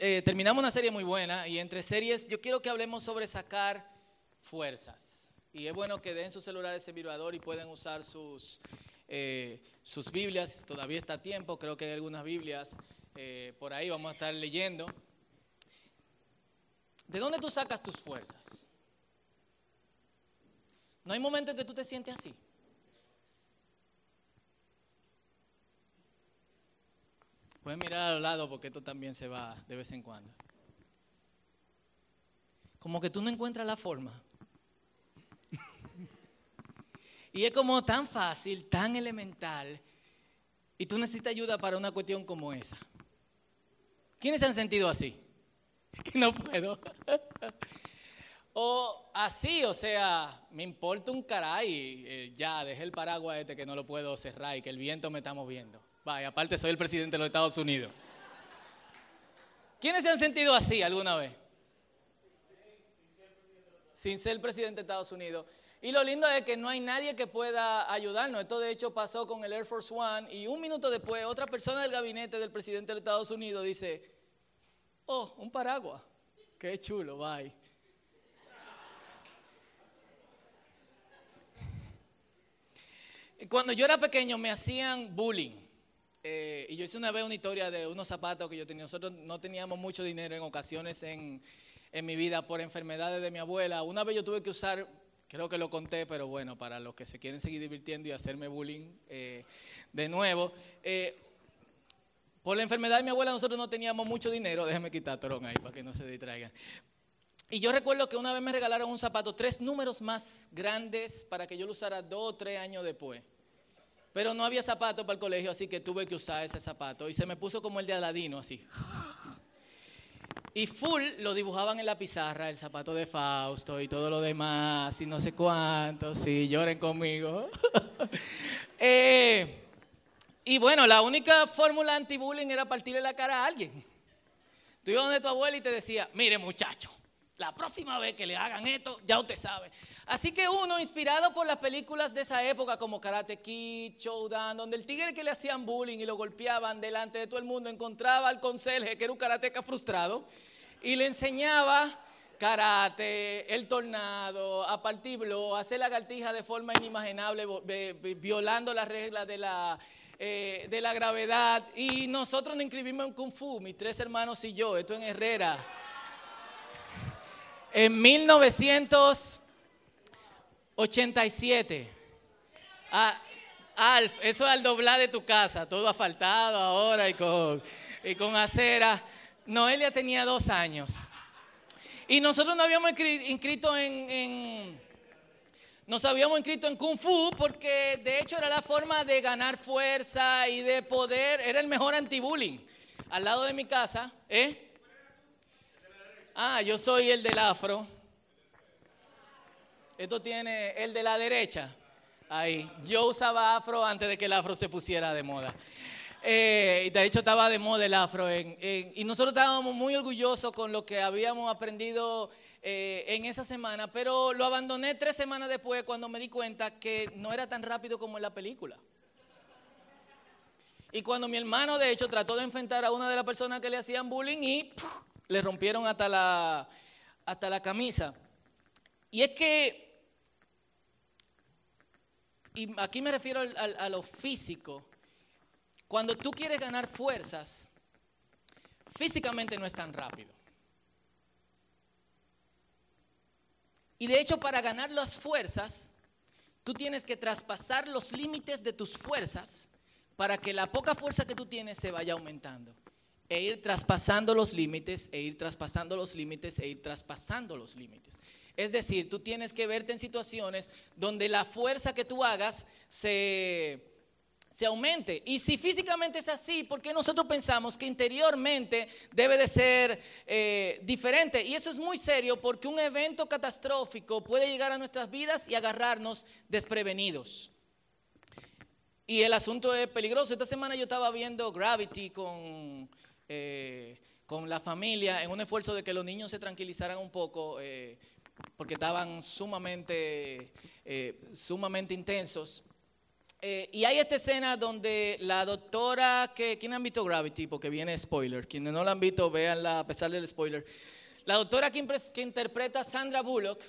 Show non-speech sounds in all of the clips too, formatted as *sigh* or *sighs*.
eh, terminamos una serie muy buena y entre series yo quiero que hablemos sobre sacar fuerzas. Y es bueno que den sus celulares en vibrador y pueden usar sus, eh, sus Biblias. Todavía está a tiempo, creo que hay algunas Biblias eh, por ahí, vamos a estar leyendo. ¿De dónde tú sacas tus fuerzas? ¿No hay momento en que tú te sientes así? Pueden mirar al lado porque esto también se va de vez en cuando. Como que tú no encuentras la forma. *laughs* y es como tan fácil, tan elemental, y tú necesitas ayuda para una cuestión como esa. ¿Quiénes se han sentido así? *laughs* que no puedo. *laughs* o así, o sea, me importa un caray, eh, ya, dejé el paraguas este que no lo puedo cerrar y que el viento me está moviendo. Vaya, aparte soy el presidente de los Estados Unidos. ¿Quiénes se han sentido así alguna vez? Sin ser presidente de Estados Unidos. Y lo lindo es que no hay nadie que pueda ayudarnos. Esto de hecho pasó con el Air Force One y un minuto después otra persona del gabinete del presidente de Estados Unidos dice, oh, un paraguas. Qué chulo, bye. Cuando yo era pequeño me hacían bullying. Eh, y yo hice una vez una historia de unos zapatos que yo tenía. Nosotros no teníamos mucho dinero en ocasiones en, mi vida por enfermedades de mi abuela. Una vez yo tuve que usar, creo que lo conté, pero bueno, para los que se quieren seguir divirtiendo y hacerme bullying eh, de nuevo. Eh, por la enfermedad de mi abuela nosotros no teníamos mucho dinero. Déjeme quitar Torón ahí para que no se distraigan. Y yo recuerdo que una vez me regalaron un zapato, tres números más grandes para que yo lo usara dos o tres años después. Pero no había zapato para el colegio, así que tuve que usar ese zapato. Y se me puso como el de Aladino, así. Y full lo dibujaban en la pizarra, el zapato de Fausto y todo lo demás, y no sé cuánto, sí, lloren conmigo. *laughs* Eh, y bueno, la única fórmula anti-bullying era partirle la cara a alguien. Tú ibas donde tu abuela y te decía, mire muchacho, la próxima vez que le hagan esto, ya usted sabe. Así que uno, inspirado por las películas de esa época como Karate Kid, Showdown, donde el tigre que le hacían bullying y lo golpeaban delante de todo el mundo, encontraba al conserje, que era un karateca frustrado, y le enseñaba karate, el tornado, a partir blow, hacer lagartija de forma inimaginable, violando las reglas de la, eh, de la gravedad. Y nosotros nos inscribimos en Kung Fu, mis tres hermanos y yo, esto en Herrera. En 1987. Ah, Alf, eso es al doblar de tu casa, todo asfaltado ahora y con, y acera. Noelia tenía dos años. Y nosotros nos habíamos inscrito en, en, nos habíamos inscrito en Kung Fu porque de hecho era la forma de ganar fuerza y de poder, era el mejor anti-bullying. Al lado de mi casa, ¿eh? Ah, yo soy el del afro. Esto tiene el de la derecha. Ahí. Yo usaba afro antes de que el afro se pusiera de moda. Eh, y de hecho estaba de moda el afro. y nosotros estábamos muy orgullosos con lo que habíamos aprendido eh, en esa semana, pero lo abandoné tres semanas después cuando me di cuenta que no era tan rápido como en la película. Y cuando mi hermano, de hecho, trató de enfrentar a una de las personas que le hacían bullying y le rompieron hasta la, hasta la camisa. Y es que, y aquí me refiero a lo físico, cuando tú quieres ganar fuerzas, físicamente no es tan rápido. Y de hecho, para ganar las fuerzas, tú tienes que traspasar los límites de tus fuerzas para que la poca fuerza que tú tienes se vaya aumentando e ir traspasando los límites, e ir traspasando los límites, e ir traspasando los límites. Es decir, tú tienes que verte en situaciones donde la fuerza que tú hagas se, se aumente. Y si físicamente es así, ¿por qué nosotros pensamos que interiormente debe de ser eh, diferente? Y eso es muy serio porque un evento catastrófico puede llegar a nuestras vidas y agarrarnos desprevenidos. Y el asunto es peligroso. Esta semana yo estaba viendo Gravity con eh, con la familia en un esfuerzo de que los niños se tranquilizaran un poco eh, porque estaban sumamente, eh, sumamente intensos. Eh, y hay esta escena donde la doctora, que, ¿quién han visto Gravity? Porque viene spoiler. Quienes no la han visto, véanla a pesar del spoiler. La doctora que, que interpreta Sandra Bullock,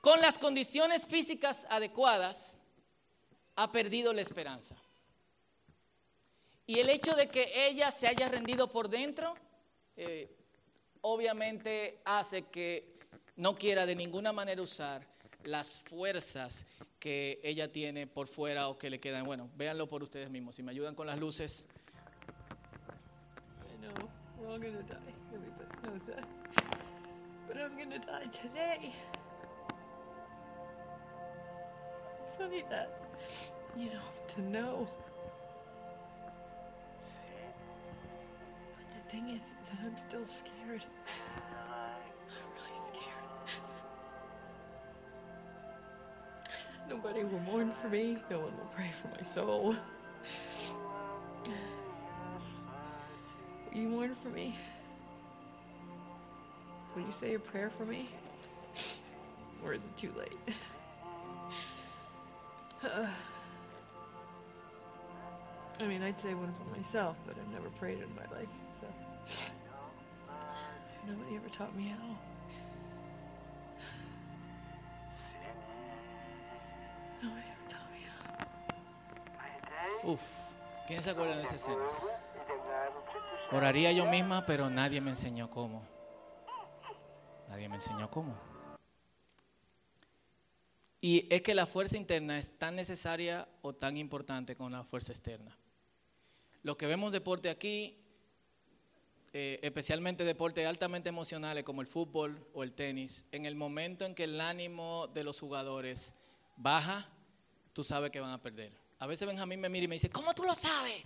con las condiciones físicas adecuadas, ha perdido la esperanza. Y el hecho de que ella se haya rendido por dentro, eh, obviamente hace que no quiera de ninguna manera usar las fuerzas que ella tiene por fuera o que le quedan. Bueno, véanlo por ustedes mismos. Si me ayudan con las luces. I know, we're all gonna die. But I'm gonna die today. Funny that, you know, to know. Thing is, is that I'm still scared. I'm really scared. Nobody will mourn for me. No one will pray for my soul. Will you mourn for me? Will you say a prayer for me? Or is it too late? *sighs* Uh. I mean, I'd say one for myself, but I've never prayed in my life, so. Nobody ever taught me how. Nobody ever taught me how. Uf, ¿quién se acuerda de esa escena? Oraría yo misma, pero nadie me enseñó cómo. Nadie me enseñó cómo. Y es que la fuerza interna es tan necesaria o tan importante como la fuerza externa. Lo que vemos deporte aquí, eh, especialmente deportes altamente emocionales como el fútbol o el tenis, en el momento en que el ánimo de los jugadores baja, tú sabes que van a perder. A veces Benjamín me mira y me dice, ¿cómo tú lo sabes?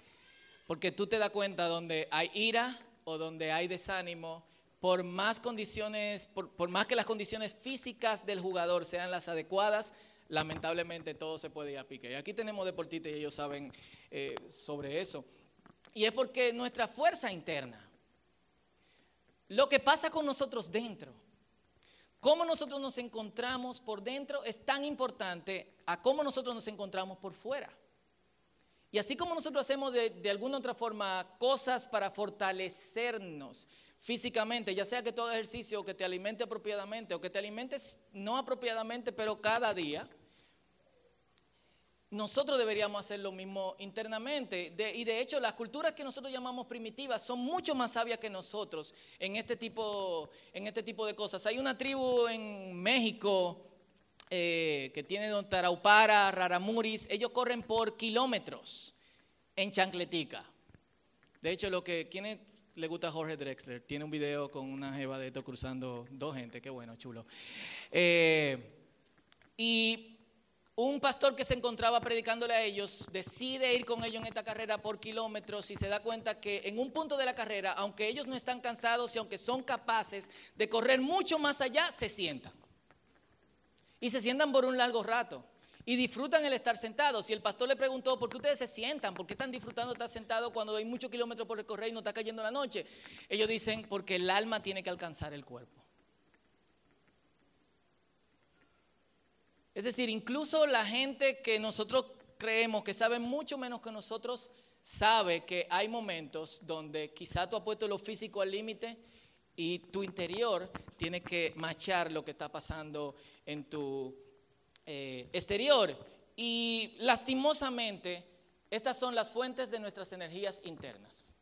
Porque tú te das cuenta donde hay ira o donde hay desánimo, por más condiciones, por, por, más que las condiciones físicas del jugador sean las adecuadas, lamentablemente todo se puede ir a pique. Y aquí tenemos deportistas y ellos saben eh, sobre eso. Y es porque nuestra fuerza interna, lo que pasa con nosotros dentro, cómo nosotros nos encontramos por dentro es tan importante a cómo nosotros nos encontramos por fuera. Y así como nosotros hacemos de, alguna otra forma cosas para fortalecernos, físicamente, ya sea que todo ejercicio que te alimente apropiadamente o que te alimentes no apropiadamente, pero cada día, nosotros deberíamos hacer lo mismo internamente. Y de hecho, las culturas que nosotros llamamos primitivas son mucho más sabias que nosotros en este tipo, en este tipo de cosas. Hay una tribu en México eh, que tiene Don Taraupara, Raramuris, ellos corren por kilómetros en chancletica. De hecho, lo que tiene le gusta a Jorge Drexler. Tiene un video con una jeva de esto cruzando dos gente. Qué bueno, chulo. Eh, y un pastor que se encontraba predicándole a ellos decide ir con ellos en esta carrera por kilómetros y se da cuenta que en un punto de la carrera, aunque ellos no están cansados y aunque son capaces de correr mucho más allá, se sientan. Y se sientan por un largo rato y disfrutan el estar sentados. Y el pastor le preguntó, ¿por qué ustedes se sientan? ¿Por qué están disfrutando estar sentados cuando hay muchos kilómetros por recorrer y no está cayendo la noche? Ellos dicen, porque el alma tiene que alcanzar el cuerpo. Es decir, incluso la gente que nosotros creemos que sabe mucho menos que nosotros, sabe que hay momentos donde quizá tú has puesto lo físico al límite y tu interior tiene que machar lo que está pasando en tu eh, exterior. Y lastimosamente, estas son las fuentes de nuestras energías internas.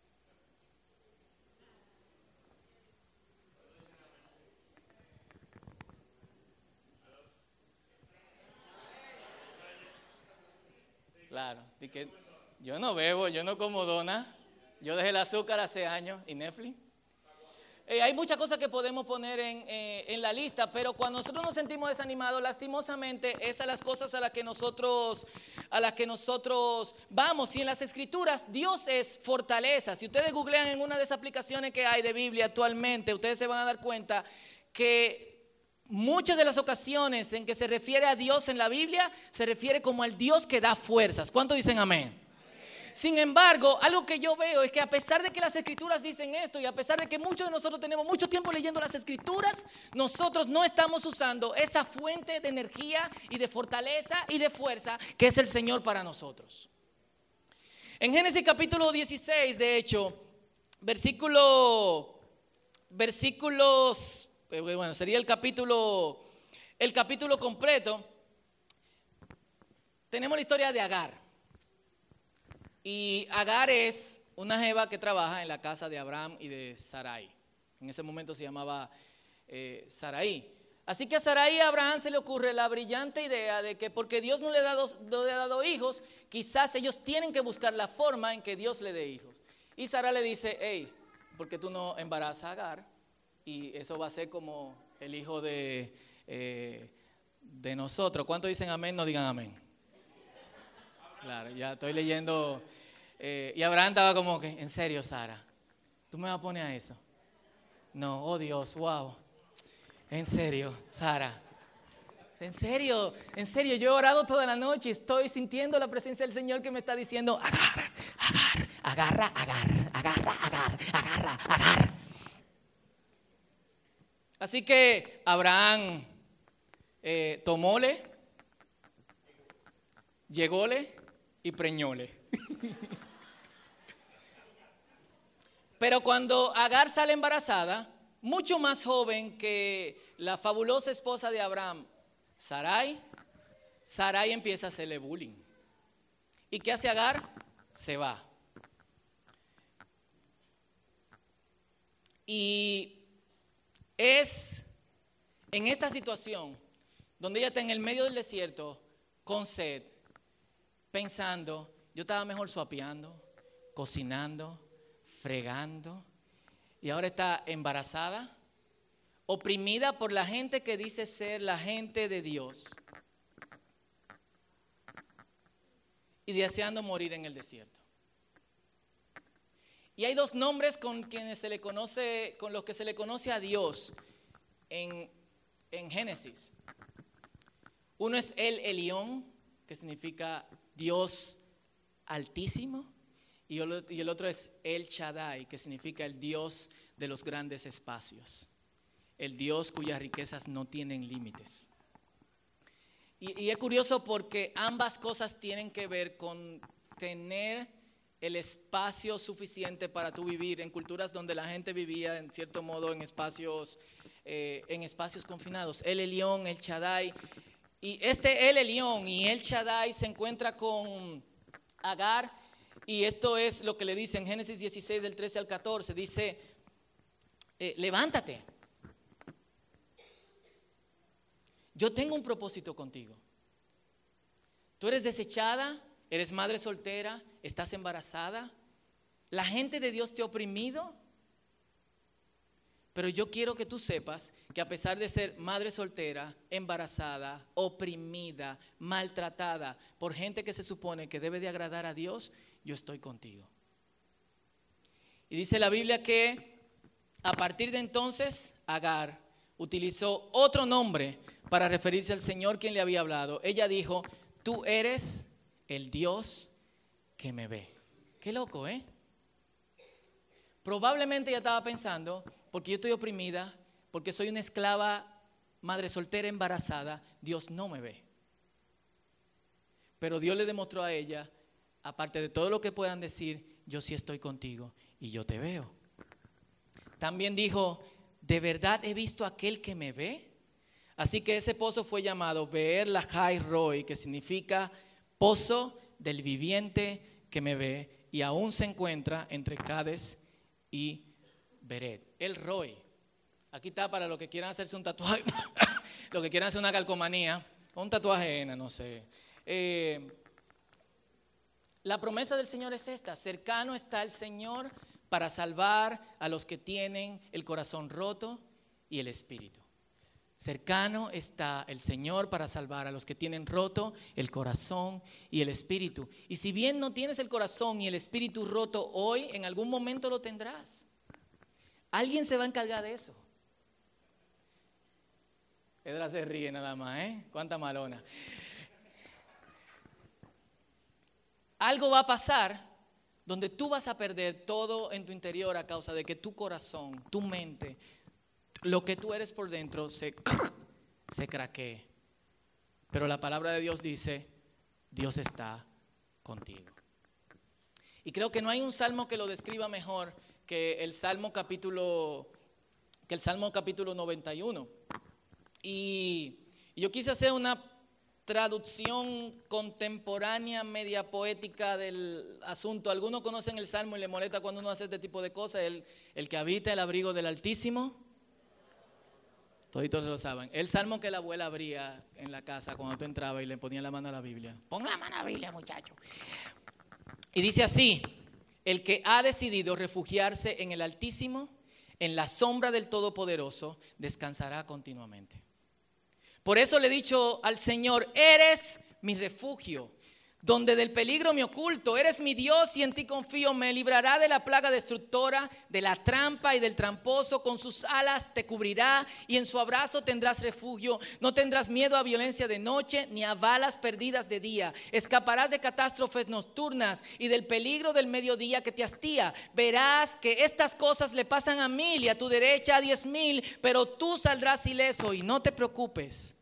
Claro, y que yo no bebo, yo no como dona, yo dejé el azúcar hace años y Netflix. Eh, hay muchas cosas que podemos poner en, eh, en, la lista, pero cuando nosotros nos sentimos desanimados, lastimosamente, esas son las cosas a las que nosotros, a las que nosotros vamos. Y en las escrituras, Dios es fortaleza. Si ustedes googlean en una de esas aplicaciones que hay de Biblia actualmente, ustedes se van a dar cuenta que muchas de las ocasiones en que se refiere a Dios en la Biblia, se refiere como al Dios que da fuerzas. ¿Cuántos dicen amén? Sin embargo, algo que yo veo es que a pesar de que las escrituras dicen esto y a pesar de que muchos de nosotros tenemos mucho tiempo leyendo las escrituras, nosotros no estamos usando esa fuente de energía y de fortaleza y de fuerza que es el Señor para nosotros. En Génesis capítulo 16, de hecho, versículo, versículos, bueno, sería el capítulo, el capítulo completo, tenemos la historia de Agar. Y Agar es una jeva que trabaja en la casa de Abraham y de Sarai. En ese momento se llamaba eh, Sarai. Así que a Sarai y a Abraham se le ocurre la brillante idea de que porque Dios no le, ha dado, no le ha dado hijos, quizás ellos tienen que buscar la forma en que Dios le dé hijos. Y Sara le dice, hey, ¿por qué tú no embarazas a Agar? Y eso va a ser como el hijo de, eh, de nosotros. ¿Cuántos dicen amén? No digan amén. Claro, ya estoy leyendo. Eh, y Abraham estaba como que, en serio, Sara, ¿tú me vas a poner a eso? No, oh Dios, wow. En serio, Sara. En serio, en serio, yo he orado toda la noche y estoy sintiendo la presencia del Señor que me está diciendo, agarra, agarra, agarra, agarra, agarra, agarra, agarra, agarra. Así que Abraham eh, tomóle, llególe y preñole. *laughs* Pero cuando Agar sale embarazada, mucho más joven que la fabulosa esposa de Abraham, Sarai, Sarai empieza a hacerle bullying. ¿Y qué hace Agar? Se va. Y es en esta situación donde ella está en el medio del desierto con sed, pensando, yo estaba mejor suapeando, cocinando, fregando, y ahora está embarazada, oprimida por la gente que dice ser la gente de Dios y deseando morir en el desierto. Y hay dos nombres con quienes se le conoce, con los que se le conoce a Dios en, en Génesis. Uno es el Elión, que significa Dios altísimo, y el otro es El Shaddai, que significa el Dios de los grandes espacios, el Dios cuyas riquezas no tienen límites. Y, y, es curioso porque ambas cosas tienen que ver con tener el espacio suficiente para tú vivir en culturas donde la gente vivía en cierto modo en espacios, eh, en espacios confinados. El Elión, el Shaddai y este El Elión y El Shaddai se encuentra con Agar y esto es lo que le dice en Génesis 16 del 13 al 14. Dice, eh, levántate. Yo tengo un propósito contigo. Tú eres desechada, eres madre soltera, estás embarazada. La gente de Dios te ha oprimido pero yo quiero que tú sepas que a pesar de ser madre soltera, embarazada, oprimida, maltratada por gente que se supone que debe de agradar a Dios, yo estoy contigo. Y dice la Biblia que a partir de entonces Agar utilizó otro nombre para referirse al Señor quien le había hablado. Ella dijo, tú eres el Dios me ve. Qué loco, ¿eh? Probablemente ella estaba pensando, porque yo estoy oprimida, porque soy una esclava, madre soltera, embarazada, Dios no me ve. Pero Dios le demostró a ella, aparte de todo lo que puedan decir, yo sí estoy contigo y yo te veo. También dijo, ¿de verdad he visto aquel que me ve? Así que ese pozo fue llamado Beer Lahai Roy, que significa pozo del viviente que me ve, y aún se encuentra entre Cades y Beret. El Roy. Aquí está para los que quieran hacerse un tatuaje, *laughs* los que quieran hacer una calcomanía, un tatuaje no sé. Eh, la promesa del Señor es esta, cercano está el Señor para salvar a los que tienen el corazón roto y el espíritu. Cercano está el Señor para salvar a los que tienen roto el corazón y el espíritu. Y si bien no tienes el corazón y el espíritu roto hoy, en algún momento lo tendrás. Alguien se va a encargar de eso. Edra se ríe nada más, ¿eh? Cuánta malona. Algo va a pasar donde tú vas a perder todo en tu interior a causa de que tu corazón, tu mente, lo que tú eres por dentro se, se craquee. Pero la palabra de Dios dice, Dios está contigo. Y creo que no hay un salmo que lo describa mejor que el Salmo capítulo que el Salmo capítulo 91. Y yo quise hacer una traducción contemporánea, media poética del asunto. Algunos conocen el Salmo y le molesta cuando uno hace este tipo de cosas. El, el que habita el abrigo del Altísimo. Toditos lo saben. El salmo que la abuela abría en la casa cuando tú entrabas y le ponía la mano a la Biblia. Pon la mano a la Biblia, muchacho. Y dice así, el que ha decidido refugiarse en el Altísimo, en la sombra del Todopoderoso, descansará continuamente. Por eso le he dicho al Señor, eres mi refugio donde del peligro me oculto. Eres mi Dios y en ti confío. Me librará de la plaga destructora, de la trampa y del tramposo. Con sus alas te cubrirá y en su abrazo tendrás refugio. No tendrás miedo a violencia de noche ni a balas perdidas de día. Escaparás de catástrofes nocturnas y del peligro del mediodía que te hastía. Verás que estas cosas le pasan a mil y a tu derecha a diez mil, pero tú saldrás ileso y no te preocupes.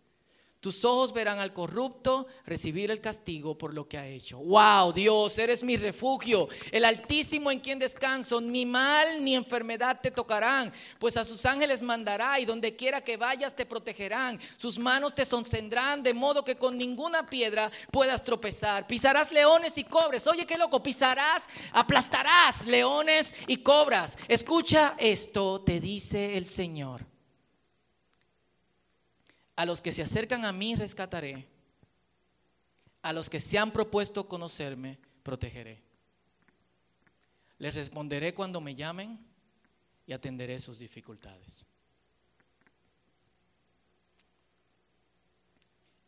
Tus ojos verán al corrupto recibir el castigo por lo que ha hecho. Wow, Dios, eres mi refugio, el Altísimo en quien descanso. Ni mal ni enfermedad te tocarán, pues a sus ángeles mandará y donde quiera que vayas te protegerán. Sus manos te sostendrán de modo que con ninguna piedra puedas tropezar. Pisarás leones y cobres. Oye, qué loco, pisarás, aplastarás leones y cobras. Escucha esto, te dice el Señor. A los que se acercan a mí rescataré. A los que se han propuesto conocerme, protegeré. Les responderé cuando me llamen y atenderé sus dificultades.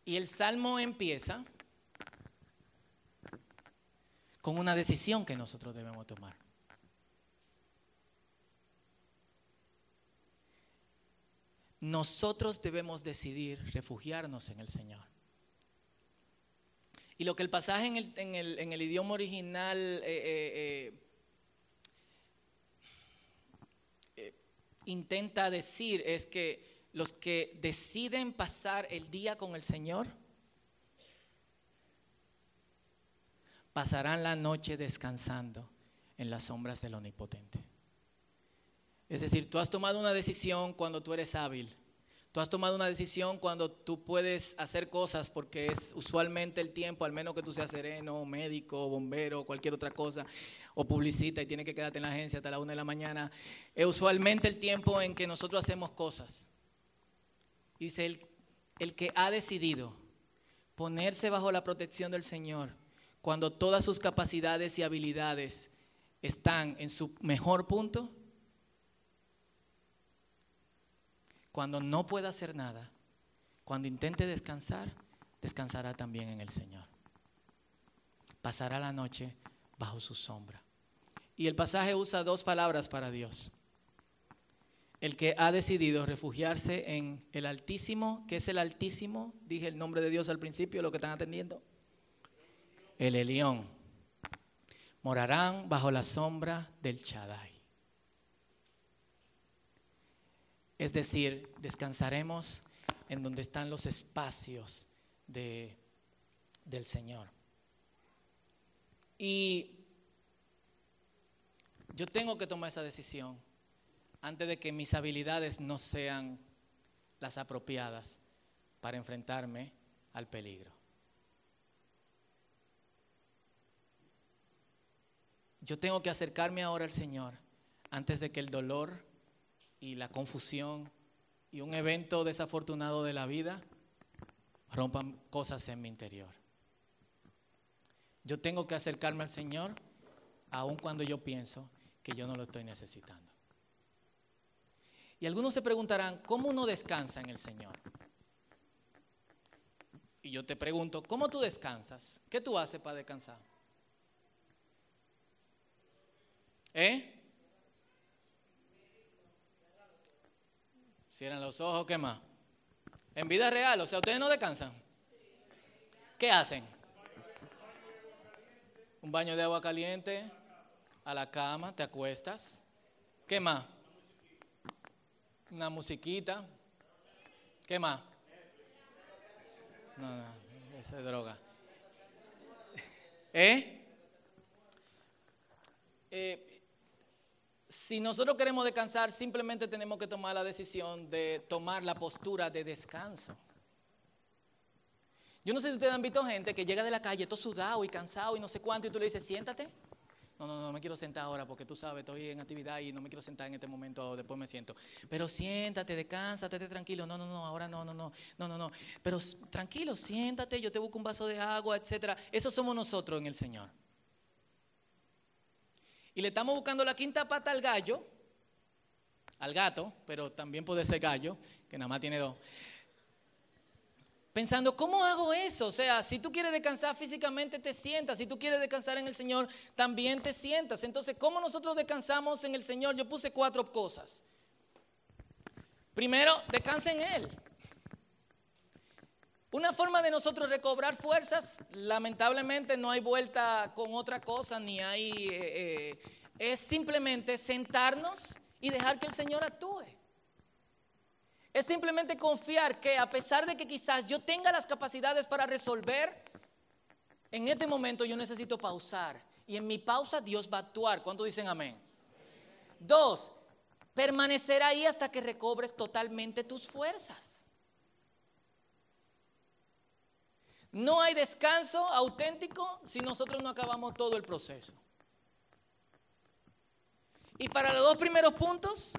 Y el salmo empieza con una decisión que nosotros debemos tomar. Nosotros debemos decidir refugiarnos en el Señor. Y lo que el pasaje en el, idioma original eh, eh, eh, intenta decir es que los que deciden pasar el día con el Señor pasarán la noche descansando en las sombras del Omnipotente. Es decir, tú has tomado una decisión cuando tú eres hábil. Tú has tomado una decisión cuando tú puedes hacer cosas porque es usualmente el tiempo, al menos que tú seas sereno, médico, bombero, cualquier otra cosa, o publicita y tienes que quedarte en la agencia hasta la una de la mañana. Es usualmente el tiempo en que nosotros hacemos cosas. Dice el, el que ha decidido ponerse bajo la protección del Señor cuando todas sus capacidades y habilidades están en su mejor punto, Cuando no pueda hacer nada, cuando intente descansar, descansará también en el Señor. Pasará la noche bajo su sombra. Y el pasaje usa dos palabras para Dios. El que ha decidido refugiarse en el Altísimo, que es el Altísimo, dije el nombre de Dios al principio, lo que están atendiendo. El Elión. Morarán bajo la sombra del Chadai. Es decir, descansaremos en donde están los espacios de, del Señor. Y yo tengo que tomar esa decisión antes de que mis habilidades no sean las apropiadas para enfrentarme al peligro. Yo tengo que acercarme ahora al Señor antes de que el dolor y la confusión y un evento desafortunado de la vida rompan cosas en mi interior. Yo tengo que acercarme al Señor aun cuando yo pienso que yo no lo estoy necesitando. Y algunos se preguntarán, ¿cómo uno descansa en el Señor? Y yo te pregunto, ¿cómo tú descansas? ¿Qué tú haces para descansar? ¿Eh? Cierran los ojos, ¿qué más? En vida real, o sea, ustedes no descansan. ¿Qué hacen? Un baño de agua caliente. a la cama, te acuestas. ¿Qué más? Una musiquita. ¿Qué más? No, no, esa es droga. *laughs* ¿Eh? ¿Eh? Si nosotros queremos descansar, simplemente tenemos que tomar la decisión de tomar la postura de descanso. Yo no sé si ustedes han visto gente que llega de la calle todo sudado y cansado y no sé cuánto y tú le dices, siéntate. No, no, no me quiero sentar ahora porque tú sabes, estoy en actividad y no me quiero sentar en este momento, después me siento. Pero siéntate, descánsate, tranquilo. No, no, no, ahora no, no, no, no, no, no. Pero tranquilo, siéntate, yo te busco un vaso de agua, etcétera. Eso somos nosotros en el Señor. Y le estamos buscando la quinta pata al gallo, al gato, pero también puede ser gallo, que nada más tiene dos pensando, ¿cómo hago eso? O sea, si tú quieres descansar físicamente, te sientas. Si tú quieres descansar en el Señor, también te sientas. Entonces, ¿cómo nosotros descansamos en el Señor? Yo puse cuatro cosas. Primero, descansa en Él. Una forma de nosotros recobrar fuerzas, lamentablemente no hay vuelta con otra cosa, ni hay... Eh, eh, es simplemente sentarnos y dejar que el Señor actúe. Es simplemente confiar que a pesar de que quizás yo tenga las capacidades para resolver, en este momento yo necesito pausar. Y en mi pausa Dios va a actuar. ¿Cuánto dicen amén? Dos, permanecer ahí hasta que recobres totalmente tus fuerzas. No hay descanso auténtico si nosotros no acabamos todo el proceso. Y para los dos primeros puntos,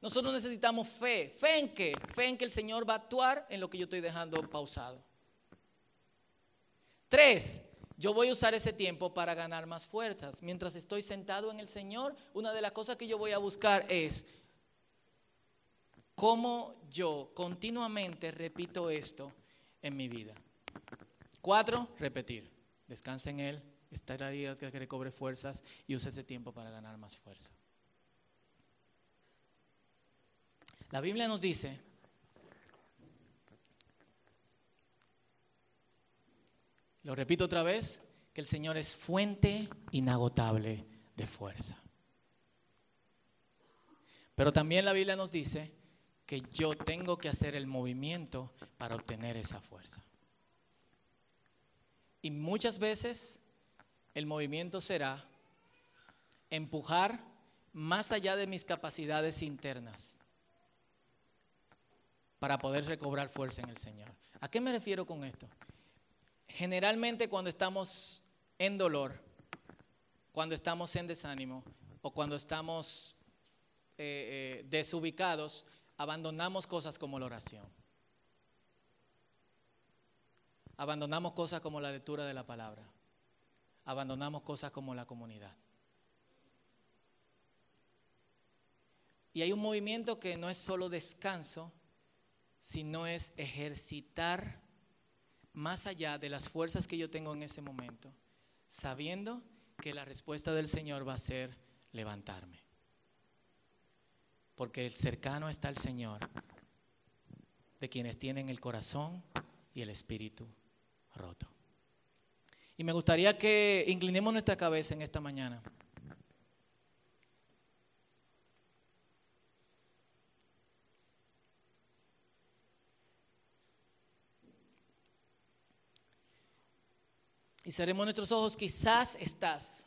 nosotros necesitamos fe. ¿Fe en qué? Fe en que el Señor va a actuar en lo que yo estoy dejando pausado. Tres, yo voy a usar ese tiempo para ganar más fuerzas. Mientras estoy sentado en el Señor, una de las cosas que yo voy a buscar es cómo yo continuamente repito esto en mi vida. Cuatro, repetir. Descansa en Él, estar ahí hasta que recobre fuerzas y use ese tiempo para ganar más fuerza. La Biblia nos dice lo repito otra vez, que el Señor es fuente inagotable de fuerza. Pero también la Biblia nos dice que yo tengo que hacer el movimiento para obtener esa fuerza. Y muchas veces el movimiento será empujar más allá de mis capacidades internas para poder recobrar fuerza en el Señor. ¿A qué me refiero con esto? Generalmente cuando estamos en dolor, cuando estamos en desánimo o cuando estamos eh, eh, desubicados, abandonamos cosas como la oración. Abandonamos cosas como la lectura de la palabra. Abandonamos cosas como la comunidad. Y hay un movimiento que no es solo descanso, sino es ejercitar más allá de las fuerzas que yo tengo en ese momento, sabiendo que la respuesta del Señor va a ser levantarme. Porque el cercano está el Señor, de quienes tienen el corazón y el espíritu roto. Y me gustaría que inclinemos nuestra cabeza en esta mañana. y cerremos nuestros ojos, quizás estás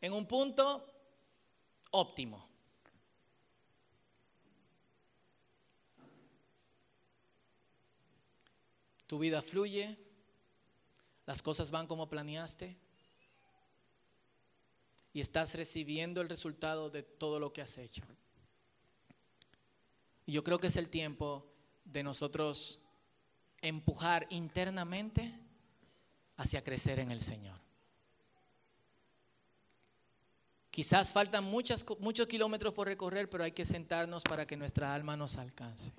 en un punto óptimo. Tu vida fluye, las cosas van como planeaste y estás recibiendo el resultado de todo lo que has hecho. Y yo creo que es el tiempo de nosotros empujar internamente hacia crecer en el Señor. Quizás faltan muchos kilómetros por recorrer, pero hay que sentarnos para que nuestra alma nos alcance.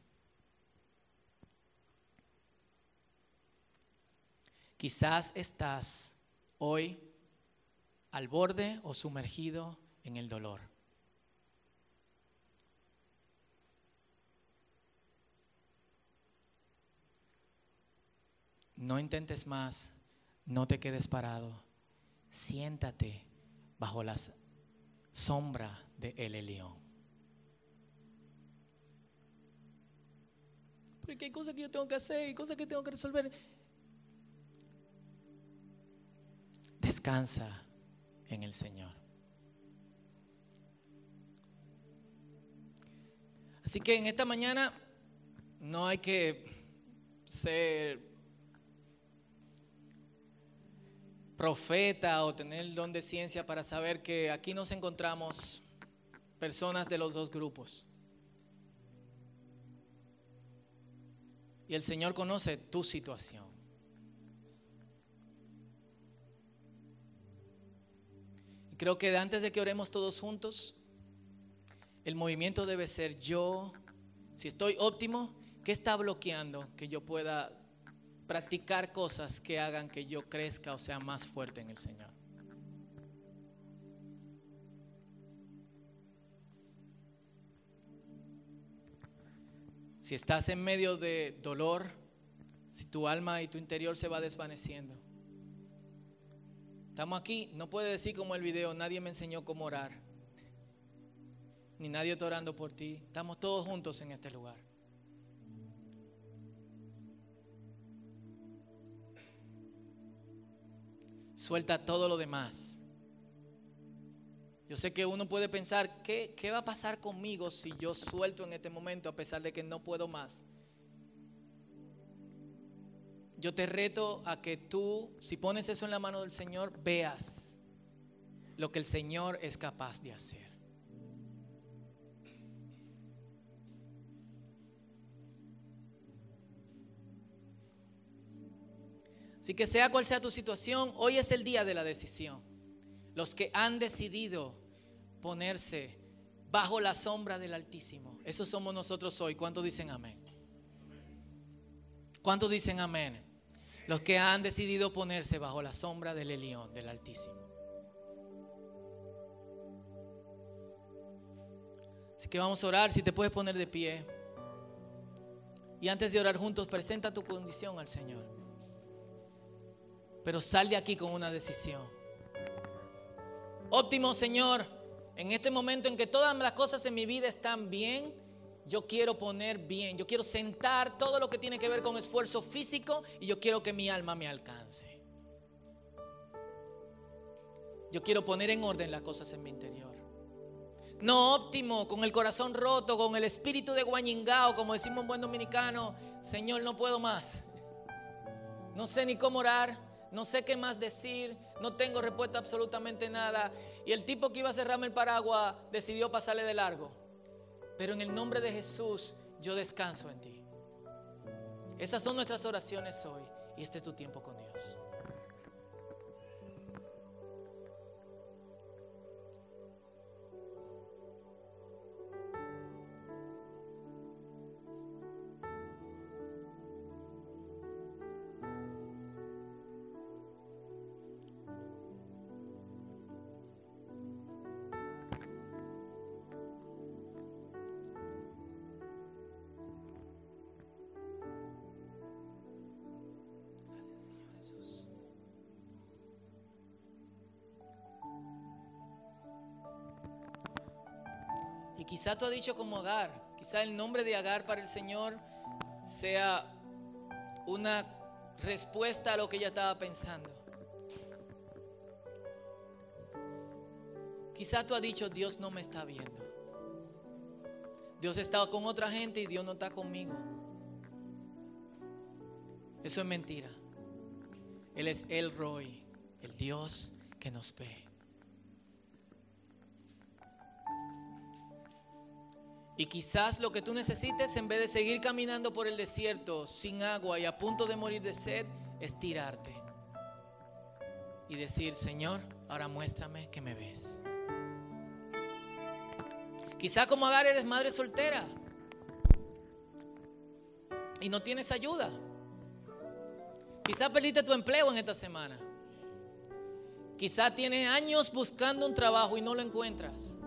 Quizás estás hoy al borde o sumergido en el dolor. No intentes más, no te quedes parado. siéntate bajo la sombra de el león. Porque hay cosas que yo tengo que hacer y cosas que tengo que resolver. Descansa en el Señor. Así que en esta mañana no hay que ser profeta o tener el don de ciencia para saber que aquí nos encontramos personas de los dos grupos. Y el Señor conoce tu situación. Creo que antes de que oremos todos juntos, el movimiento debe ser yo, si estoy óptimo, ¿qué está bloqueando que yo pueda practicar cosas que hagan que yo crezca o sea más fuerte en el Señor? Si estás en medio de dolor, si tu alma y tu interior se va desvaneciendo. Estamos aquí, no puede decir como el video, nadie me enseñó cómo orar ni nadie está orando por ti. Estamos todos juntos en este lugar. Suelta todo lo demás. Yo sé que uno puede pensar, ¿qué, ¿qué va a pasar conmigo si yo suelto en este momento a pesar de que no puedo más? Yo te reto a que tú, si pones eso en la mano del Señor, veas lo que el Señor es capaz de hacer. Así que sea cual sea tu situación, hoy es el día de la decisión. Los que han decidido ponerse bajo la sombra del Altísimo, esos somos nosotros hoy. ¿Cuántos dicen amén? ¿Cuántos dicen amén? Los que han decidido ponerse bajo la sombra del Elión, del Altísimo. Así que vamos a orar, si te puedes poner de pie. Y antes de orar juntos, presenta tu condición al Señor. Pero sal de aquí con una decisión. Óptimo Señor, en este momento en que todas las cosas en mi vida están bien, yo quiero poner bien, yo quiero sentar todo lo que tiene que ver con esfuerzo físico y yo quiero que mi alma me alcance. Yo quiero poner en orden las cosas en mi interior. No óptimo, con el corazón roto, con el espíritu de guañingao, como decimos en buen dominicano, Señor, no puedo más. No sé ni cómo orar, no sé qué más decir, no tengo respuesta absolutamente nada. Y el tipo que iba a cerrarme el paraguas decidió pasarle de largo. Pero en el nombre de Jesús yo descanso en ti. Esas son nuestras oraciones hoy y este es tu tiempo con Dios. Quizá tú has dicho como Agar, quizá el nombre de Agar para el Señor sea una respuesta a lo que ella estaba pensando. Quizá tú has dicho, Dios no me está viendo. Dios está con otra gente y Dios no está conmigo. Eso es mentira. Él es el Roy, el Dios que nos ve. Y quizás lo que tú necesites en vez de seguir caminando por el desierto sin agua y a punto de morir de sed, es tirarte y decir, Señor, ahora muéstrame que me ves. Quizás como Agar eres madre soltera y no tienes ayuda. Quizás perdiste tu empleo en esta semana. Quizás tienes años buscando un trabajo y no lo encuentras.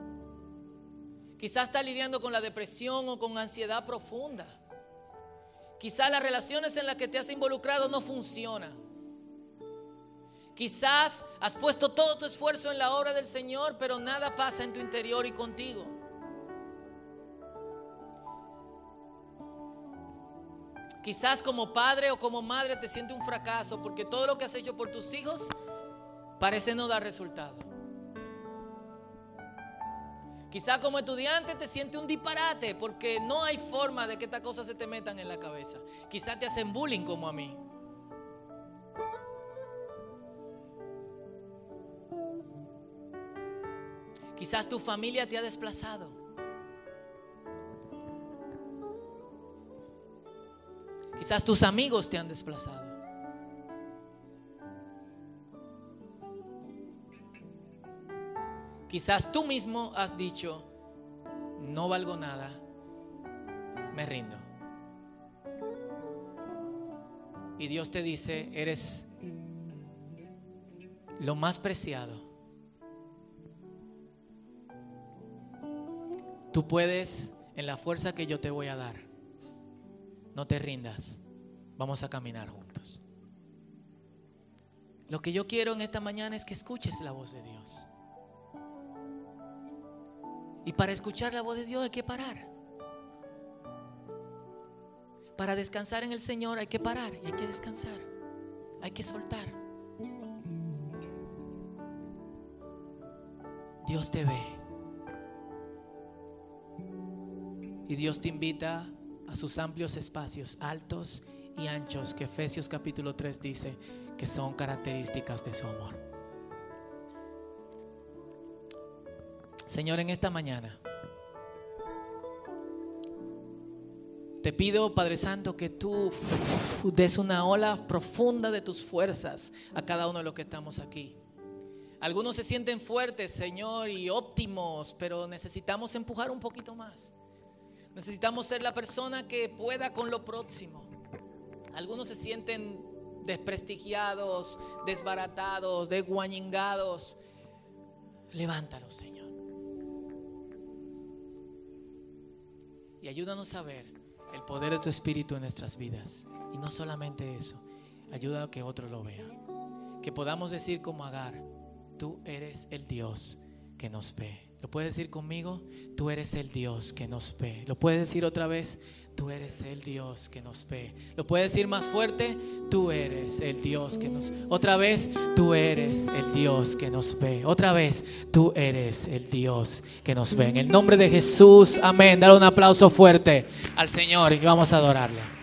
Quizás está lidiando con la depresión o con ansiedad profunda. Quizás las relaciones en las que te has involucrado no funcionan. Quizás has puesto todo tu esfuerzo en la obra del Señor, pero nada pasa en tu interior y contigo. Quizás como padre o como madre te siente un fracaso porque todo lo que has hecho por tus hijos parece no dar resultado. Quizás como estudiante te siente un disparate porque no hay forma de que estas cosas se te metan en la cabeza. Quizás te hacen bullying como a mí. Quizás tu familia te ha desplazado. Quizás tus amigos te han desplazado. Quizás tú mismo has dicho, no valgo nada, me rindo. Y Dios te dice, eres lo más preciado. Tú puedes en la fuerza que yo te voy a dar. No te rindas. Vamos a caminar juntos. Lo que yo quiero en esta mañana es que escuches la voz de Dios. Y para escuchar la voz de Dios hay que parar. Para descansar en el Señor hay que parar y hay que descansar. Hay que soltar. Dios te ve. Y Dios te invita a sus amplios espacios, altos y anchos, que Efesios capítulo 3 dice que son características de su amor. Señor, en esta mañana te pido, Padre Santo, que tú des una ola profunda de tus fuerzas a cada uno de los que estamos aquí. Algunos se sienten fuertes, Señor, y óptimos, pero necesitamos empujar un poquito más. Necesitamos ser la persona que pueda con lo próximo. Algunos se sienten desprestigiados, desbaratados, desguañingados. Levántalos, Señor. Y ayúdanos a ver el poder de tu Espíritu en nuestras vidas. Y no solamente eso, ayuda a que otro lo vea. Que podamos decir como Agar, tú eres el Dios que nos ve. ¿Lo puedes decir conmigo? Tú eres el Dios que nos ve. ¿Lo puedes decir otra vez? Tú eres el Dios que nos ve. ¿Lo puedes decir más fuerte? Tú eres el Dios que nos Otra vez, tú eres el Dios que nos ve. Otra vez, tú eres el Dios que nos ve. En el nombre de Jesús, amén. Dale un aplauso fuerte al Señor y vamos a adorarle.